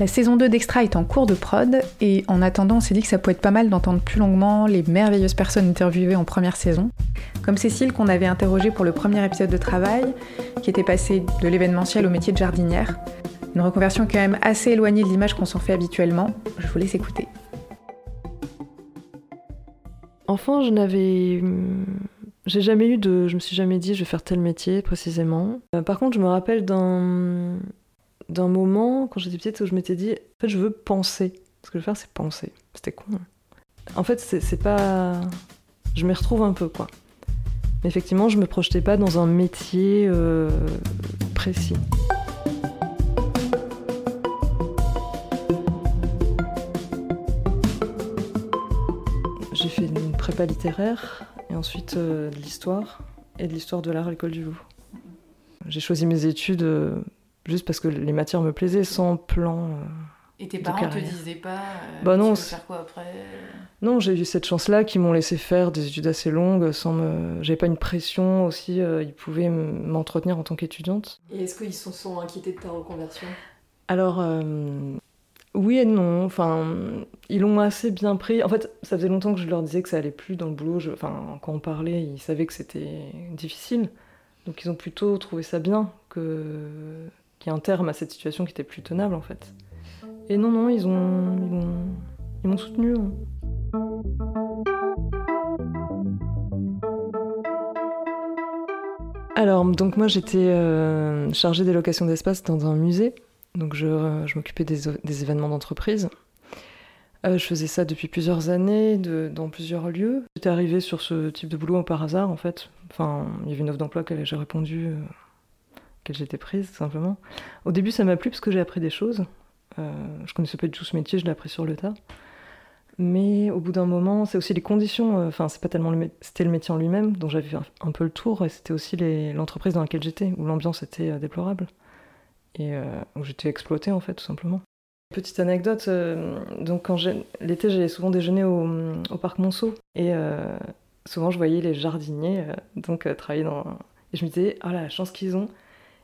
La saison 2 d'Extra est en cours de prod et en attendant, on s'est dit que ça pouvait être pas mal d'entendre plus longuement les merveilleuses personnes interviewées en première saison. Comme Cécile qu'on avait interrogée pour le premier épisode de travail, qui était passé de l'événementiel au métier de jardinière. Une reconversion quand même assez éloignée de l'image qu'on s'en fait habituellement. Je vous laisse écouter. Enfant, je n'avais. J'ai jamais eu de. Je me suis jamais dit je vais faire tel métier précisément. Euh, par contre, je me rappelle d'un d'un moment, quand j'étais petite, où je m'étais dit, en fait, je veux penser. Ce que je veux faire, c'est penser. C'était con. Hein. En fait, c'est pas. Je m'y retrouve un peu, quoi. Mais effectivement, je me projetais pas dans un métier euh, précis. J'ai fait une prépa littéraire et ensuite euh, de l'histoire et de l'histoire de l'art à l'école du Louvre. J'ai choisi mes études euh, juste parce que les matières me plaisaient, sans plan. Euh, et tes parents te disaient pas euh, bah non, tu veux faire quoi après Non, j'ai eu cette chance-là qui m'ont laissé faire des études assez longues sans me. J'avais pas une pression aussi, euh, ils pouvaient m'entretenir en tant qu'étudiante. Et est-ce qu'ils se sont, inquiétés de ta reconversion? Alors. Oui et non. Enfin, ils l'ont assez bien pris. En fait, ça faisait longtemps que je leur disais que ça allait plus dans le boulot. Enfin, quand on parlait, ils savaient que c'était difficile. Donc, ils ont plutôt trouvé ça bien que qui un terme à cette situation qui était plus tenable en fait. Et non, non, ils ont, ils m'ont soutenu. Hein. Alors, donc moi j'étais euh, chargée des locations d'espace dans un musée, donc je, euh, je m'occupais des, événements d'entreprise. Euh, je faisais ça depuis plusieurs années, de, dans plusieurs lieux. J'étais arrivée sur ce type de boulot par hasard en fait. Enfin, il y avait une offre d'emploi que j'ai répondu laquelle j'étais prise, tout simplement. Au début, ça m'a plu parce que j'ai appris des choses. Euh, je connaissais pas du tout ce métier, je l'ai appris sur le tas. Mais au bout d'un moment, c'est aussi les conditions. Euh, enfin, c'est pas tellement le c'était le métier en lui-même dont j'avais un, peu le tour, et c'était aussi l'entreprise dans laquelle j'étais, où l'ambiance était euh, déplorable et euh, où j'étais exploitée en fait, tout simplement. Petite anecdote, donc quand l'été, j'allais souvent déjeuner au, parc Monceau et souvent je voyais les jardiniers donc travailler dans et je me disais ah la chance qu'ils ont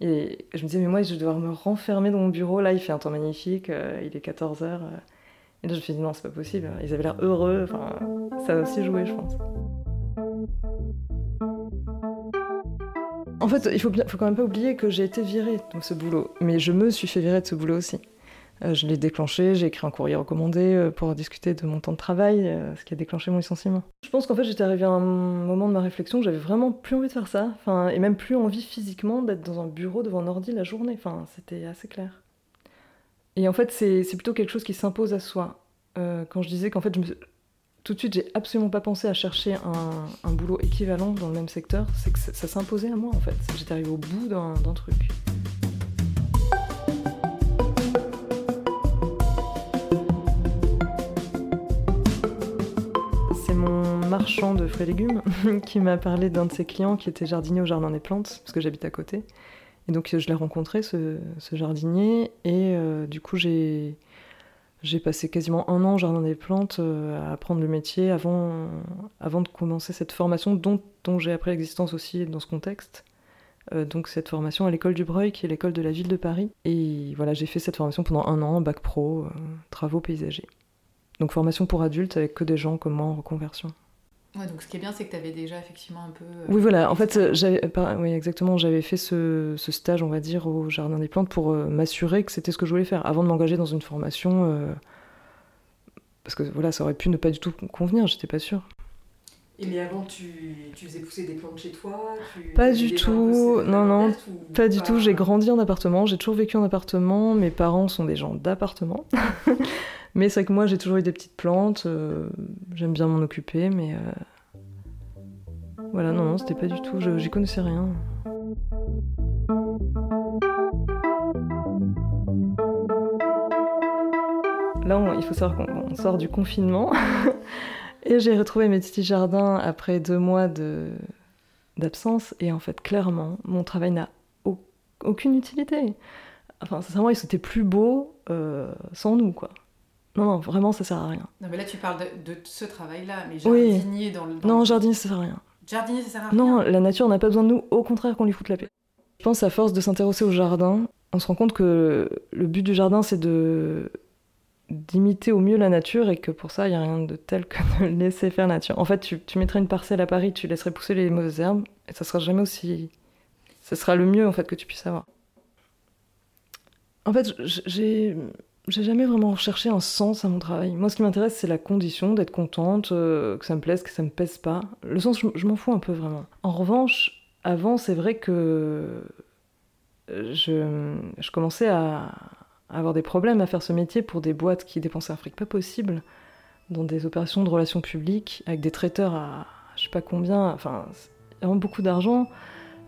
et je me disais, mais moi, je vais devoir me renfermer dans mon bureau. Là, il fait un temps magnifique, euh, il est 14h. Euh. Et là, je me suis dit, non, c'est pas possible. Ils avaient l'air heureux. Enfin, ça a aussi joué, je pense. En fait, il faut, faut quand même pas oublier que j'ai été virée de ce boulot. Mais je me suis fait virer de ce boulot aussi. Euh, je l'ai déclenché, j'ai écrit un courrier recommandé euh, pour discuter de mon temps de travail, euh, ce qui a déclenché mon licenciement. Je pense qu'en fait j'étais arrivée à un moment de ma réflexion où j'avais vraiment plus envie de faire ça, enfin, et même plus envie physiquement d'être dans un bureau devant un ordi la journée, enfin, c'était assez clair. Et en fait c'est plutôt quelque chose qui s'impose à soi. quand je disais qu'en fait tout de suite j'ai absolument pas pensé à chercher un, un, boulot équivalent dans le même secteur, c'est que ça, ça s'imposait à moi en fait, j'étais arrivée au bout d'un truc. De fruits et légumes qui m'a parlé d'un de ses clients qui était jardinier au Jardin des Plantes, parce que j'habite à côté. Et donc je l'ai rencontré, ce, jardinier, et euh, du coup j'ai, j'ai passé quasiment un an au Jardin des Plantes euh, à apprendre le métier avant, avant de commencer cette formation dont, dont j'ai appris l'existence aussi dans ce contexte. Euh, donc cette formation à l'école du Breuil, qui est l'école de la ville de Paris. Et voilà, j'ai fait cette formation pendant un an, bac pro, travaux paysagers. Donc formation pour adultes avec que des gens comme moi en reconversion. Ouais, donc ce qui est bien, c'est que tu avais déjà effectivement un peu. Euh, oui, voilà. En fait, j'avais, oui, exactement. J'avais fait ce, ce, stage, on va dire, au Jardin des Plantes pour euh, m'assurer que c'était ce que je voulais faire avant de m'engager dans une formation. Euh, parce que voilà, ça aurait pu ne pas du tout convenir, j'étais pas sûre. Et mais avant, tu, tu, faisais pousser des plantes chez toi Pas du tout, non, non, pas du tout. J'ai grandi en appartement, j'ai toujours vécu en appartement. Mes parents sont des gens d'appartement. mais c'est vrai que moi, j'ai toujours eu des petites plantes. J'aime bien m'en occuper, mais voilà, non, non, c'était pas du tout, j'y connaissais rien. Là, il faut savoir qu'on sort du confinement. et j'ai retrouvé mes petits jardins après deux mois d'absence. Et en fait, clairement, mon travail n'a aucune utilité. Enfin, sincèrement, il c'était plus beau euh, sans nous, quoi. Non, non, vraiment, ça sert à rien. Non, mais là, tu parles de, ce travail-là, mais jardinier dans le. non, jardinier, ça sert à rien. Jardinier, ça sert à rien. Non, la nature n'a pas besoin de nous, au contraire qu'on lui foute la paix. Je pense à force de s'intéresser au jardin, on se rend compte que le but du jardin, c'est de d'imiter au mieux la nature et que pour ça, il n'y a rien de tel que de laisser faire la nature. En fait, tu, tu, mettrais une parcelle à Paris, tu laisserais pousser les mauvaises herbes et ça sera jamais aussi... Ça sera le mieux, en fait, que tu puisses avoir. En fait, j'ai... J'ai jamais vraiment recherché un sens à mon travail. Moi, ce qui m'intéresse, c'est la condition d'être contente, euh, que ça me plaise, que ça me pèse pas. Le sens, je, m'en fous un peu vraiment. En revanche, avant, c'est vrai que je, je commençais à, avoir des problèmes à faire ce métier pour des boîtes qui dépensaient un fric pas possible, dans des opérations de relations publiques, avec des traiteurs à je sais pas combien, enfin, vraiment beaucoup d'argent.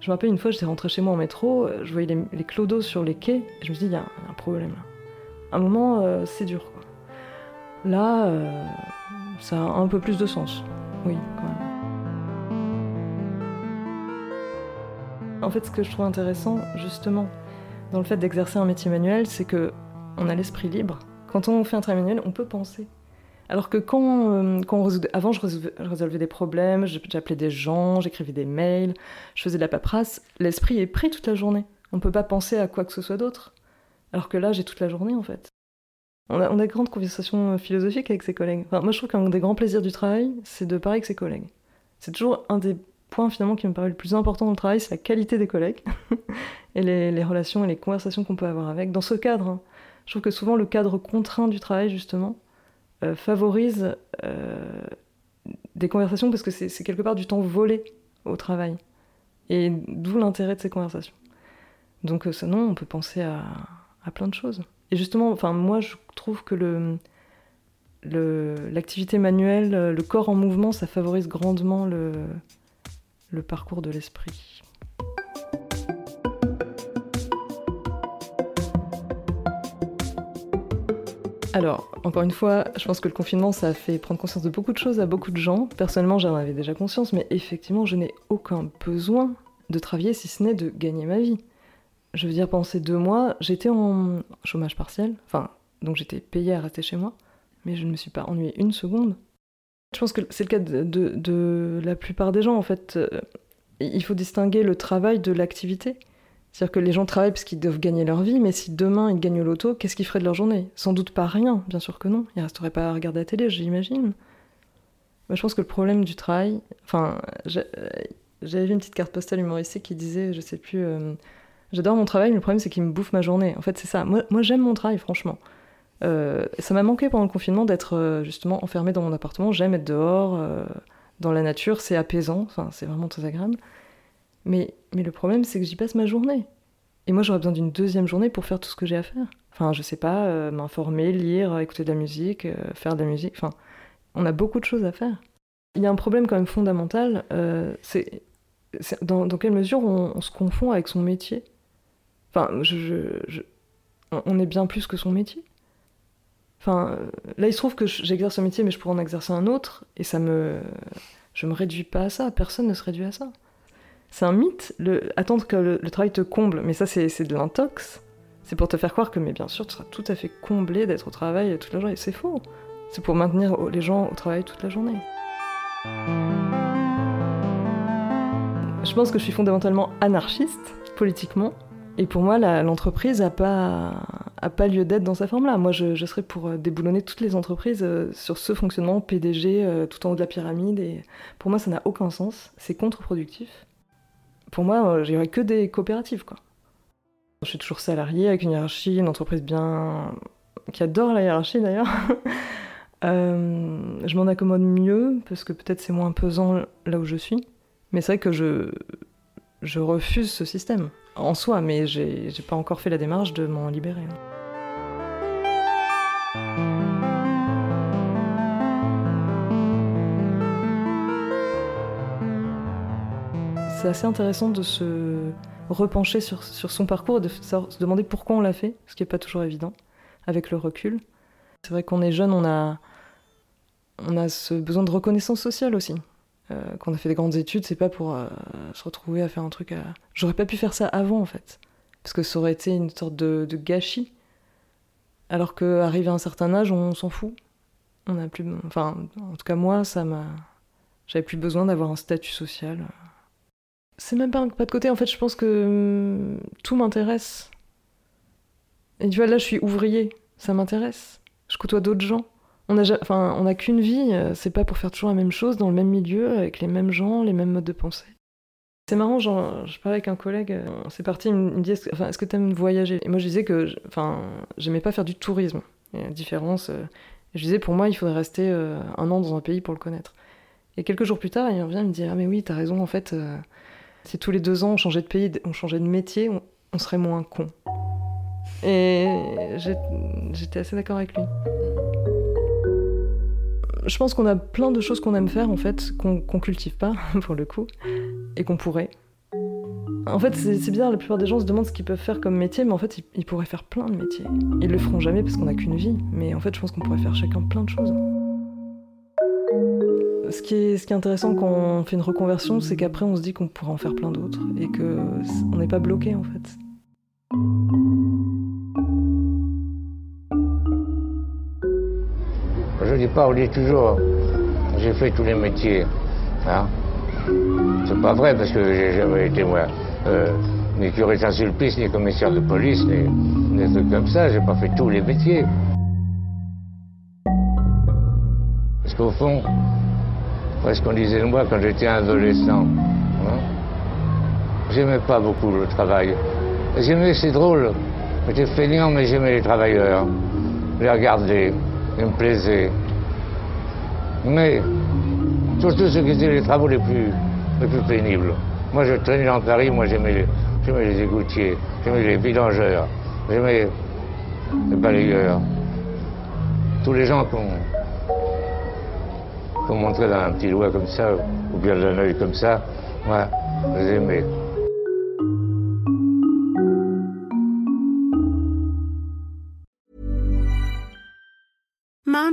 Je me rappelle une fois, j'étais rentrée chez moi en métro, je voyais les, les clodos sur les quais, et je me dis, il y, y, a un problème là. Un moment, euh, c'est dur quoi. Là, euh, ça a un peu plus de sens. Oui. En fait, ce que je trouve intéressant, justement, dans le fait d'exercer un métier manuel, c'est que on a l'esprit libre. Quand on fait un travail manuel, on peut penser. Alors que quand, euh, avant, je résolvais, je résolvais des problèmes, j'appelais des gens, j'écrivais des mails, je faisais de la paperasse, l'esprit est pris toute la journée. On ne peut pas penser à quoi que ce soit d'autre. Alors que là, j'ai toute la journée, en fait. On a, on de grandes conversations philosophiques avec ses collègues. Moi, je trouve qu'un des grands plaisirs du travail, c'est de parler avec ses collègues. C'est toujours un des point finalement qui me paraît le plus important dans le travail, c'est la qualité des collègues et les, relations et les conversations qu'on peut avoir avec. Dans ce cadre, hein, je trouve que souvent le cadre contraint du travail, justement, euh, favorise euh, des conversations parce que c'est quelque part du temps volé au travail. Et d'où l'intérêt de ces conversations. Donc euh, sinon, on peut penser à, à, plein de choses. Et justement, enfin, moi, je trouve que le l'activité manuelle, le corps en mouvement, ça favorise grandement le, le parcours de l'esprit. Alors, encore une fois, je pense que le confinement, ça a fait prendre conscience de beaucoup de choses à beaucoup de gens. Personnellement, j'en avais déjà conscience, mais effectivement, je n'ai aucun besoin de travailler si ce n'est de gagner ma vie. Je veux dire, pendant ces deux mois, j'étais en chômage partiel, enfin, donc j'étais payée à rester chez moi, mais je ne me suis pas ennuyée une seconde. Je pense que c'est le cas de, la plupart des gens, en fait. Il faut distinguer le travail de l'activité. C'est-à-dire que les gens travaillent parce qu'ils doivent gagner leur vie, mais si demain ils gagnent au loto, qu'est-ce qu'ils feraient de leur journée? Sans doute pas rien, bien sûr que non. Ils resteraient pas à regarder la télé, j'imagine. Moi, je pense que le problème du travail... Enfin, j'avais vu une petite carte postale humoristique qui disait, je sais plus... Euh, J'adore mon travail, mais le problème c'est qu'il me bouffe ma journée. En fait, c'est ça. Moi, j'aime mon travail, franchement. Euh, ça m'a manqué pendant le confinement d'être euh, justement enfermée dans mon appartement. J'aime être dehors, euh, dans la nature, c'est apaisant, enfin, c'est vraiment très agréable. Mais, mais le problème, c'est que j'y passe ma journée. Et moi, j'aurais besoin d'une deuxième journée pour faire tout ce que j'ai à faire. Enfin, je sais pas, m'informer, lire, écouter de la musique, faire de la musique. Enfin, on a beaucoup de choses à faire. Il y a un problème quand même fondamental, c'est dans, quelle mesure on, se confond avec son métier. Enfin, on est bien plus que son métier. Enfin, là, il se trouve que j'exerce un métier, mais je pourrais en exercer un autre, et ça me. Je me réduis pas à ça, personne ne se réduit à ça. C'est un mythe, attendre que le, le, travail te comble, mais ça, c'est de l'intox. C'est pour te faire croire que, mais bien sûr, tu seras tout à fait comblé d'être au travail toute la journée. C'est faux. C'est pour maintenir les gens au travail toute la journée. Je pense que je suis fondamentalement anarchiste, politiquement, et pour moi, l'entreprise n'a pas, a pas lieu d'être dans sa forme-là. Moi, je, serais pour euh, déboulonner toutes les entreprises euh, sur ce fonctionnement PDG euh, tout en haut de la pyramide. Et pour moi, ça n'a aucun sens. C'est contre-productif. Pour moi, il n'y aurait que des coopératives, quoi. Je suis toujours salarié avec une hiérarchie, une entreprise bien. qui adore la hiérarchie d'ailleurs. je m'en accommode mieux parce que peut-être c'est moins pesant là où je suis. Mais c'est vrai que je, je refuse ce système en soi, mais j'ai pas encore fait la démarche de m'en libérer. C'est assez intéressant de se repencher sur, sur son parcours et de se demander pourquoi on l'a fait, ce qui n'est pas toujours évident, avec le recul. C'est vrai qu'on est jeune, on a, on a ce besoin de reconnaissance sociale aussi. Euh, quand on a fait des grandes études, c'est pas pour euh, se retrouver à faire un truc à. J'aurais pas pu faire ça avant en fait, parce que ça aurait été une sorte de, gâchis. Alors qu'arrivé à un certain âge, on s'en fout. On a plus. Enfin, en tout cas moi, ça m'a. J'avais plus besoin d'avoir un statut social. C'est même pas un pas de côté, en fait, je pense que hum, tout m'intéresse. Et tu vois, là, je suis ouvrier, ça m'intéresse. Je côtoie d'autres gens. On a, enfin, on qu'une vie, euh, c'est pas pour faire toujours la même chose dans le même milieu, avec les mêmes gens, les mêmes modes de pensée. C'est marrant, je parlais avec un collègue, euh, c'est parti, il me dit est-ce, enfin, que t'aimes voyager? Et moi je disais que enfin, j'aimais pas faire du tourisme. Il y a une différence. Euh, je disais pour moi il faudrait rester un an dans un pays pour le connaître. Et quelques jours plus tard, il revient, il me dit Ah, mais oui, t'as raison, en fait, si tous les deux ans on changeait de pays, on changeait de métier, on, serait moins con. Et j'étais assez d'accord avec lui je pense qu'on a plein de choses qu'on aime faire en fait, qu'on cultive pas pour le coup, et qu'on pourrait. En fait, c'est bizarre, la plupart des gens se demandent ce qu'ils peuvent faire comme métier, mais en fait, ils, pourraient faire plein de métiers. Ils le feront jamais parce qu'on n'a qu'une vie, mais en fait, je pense qu'on pourrait faire chacun plein de choses. Ce qui est, ce qui est intéressant quand on fait une reconversion, c'est qu'après, on se dit qu'on pourra en faire plein d'autres et qu'on n'est pas bloqué en fait. Pas, on dit toujours, j'ai fait tous les métiers. Hein. C'est pas vrai parce que j'ai jamais été moi, euh, ni curé Saint-Sulpice, ni commissaire de police, ni des trucs comme ça. J'ai pas fait tous les métiers. Parce qu'au fond, ce qu'on disait de moi quand j'étais adolescent, hein, j'aimais pas beaucoup le travail. J'aimais, c'est drôle, j'étais feignant, mais j'aimais les travailleurs. Les regarder, ils me plaisaient. Mais surtout ceux qui étaient les travaux les plus, les plus pénibles. Moi, je traînais dans Paris, moi j'aimais les, les égoutiers, j'aimais les vidangeurs, j'aimais les balayeurs. Tous les gens qu'on qu montrait dans un petit doigt comme ça, ou bien d'un œil comme ça, moi, je les aimais.